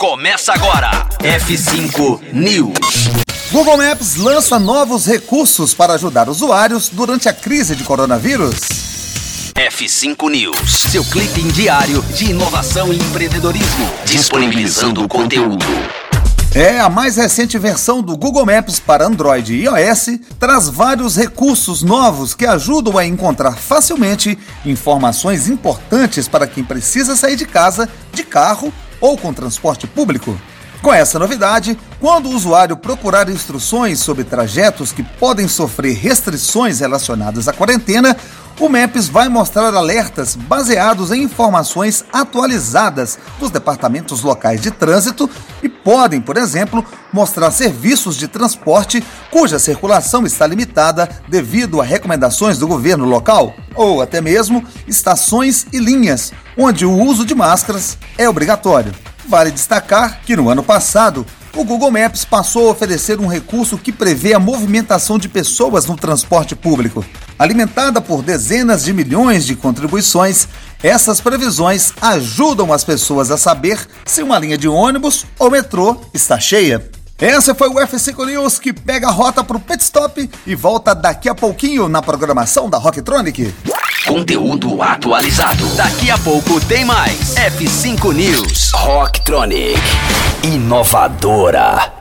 Começa agora. F5 News. Google Maps lança novos recursos para ajudar usuários durante a crise de coronavírus. F5 News, seu clipe diário de inovação e empreendedorismo, disponibilizando o conteúdo. É, a mais recente versão do Google Maps para Android e iOS traz vários recursos novos que ajudam a encontrar facilmente informações importantes para quem precisa sair de casa, de carro ou com transporte público. Com essa novidade, quando o usuário procurar instruções sobre trajetos que podem sofrer restrições relacionadas à quarentena, o Maps vai mostrar alertas baseados em informações atualizadas dos departamentos locais de trânsito e podem, por exemplo, mostrar serviços de transporte cuja circulação está limitada devido a recomendações do governo local, ou até mesmo estações e linhas onde o uso de máscaras é obrigatório. Vale destacar que no ano passado, o Google Maps passou a oferecer um recurso que prevê a movimentação de pessoas no transporte público. Alimentada por dezenas de milhões de contribuições, essas previsões ajudam as pessoas a saber se uma linha de ônibus ou metrô está cheia. Esse foi o F5 News que pega a rota para o pit stop e volta daqui a pouquinho na programação da Rocktronic. Conteúdo atualizado. Daqui a pouco tem mais. F5 News. Rocktronic. Inovadora.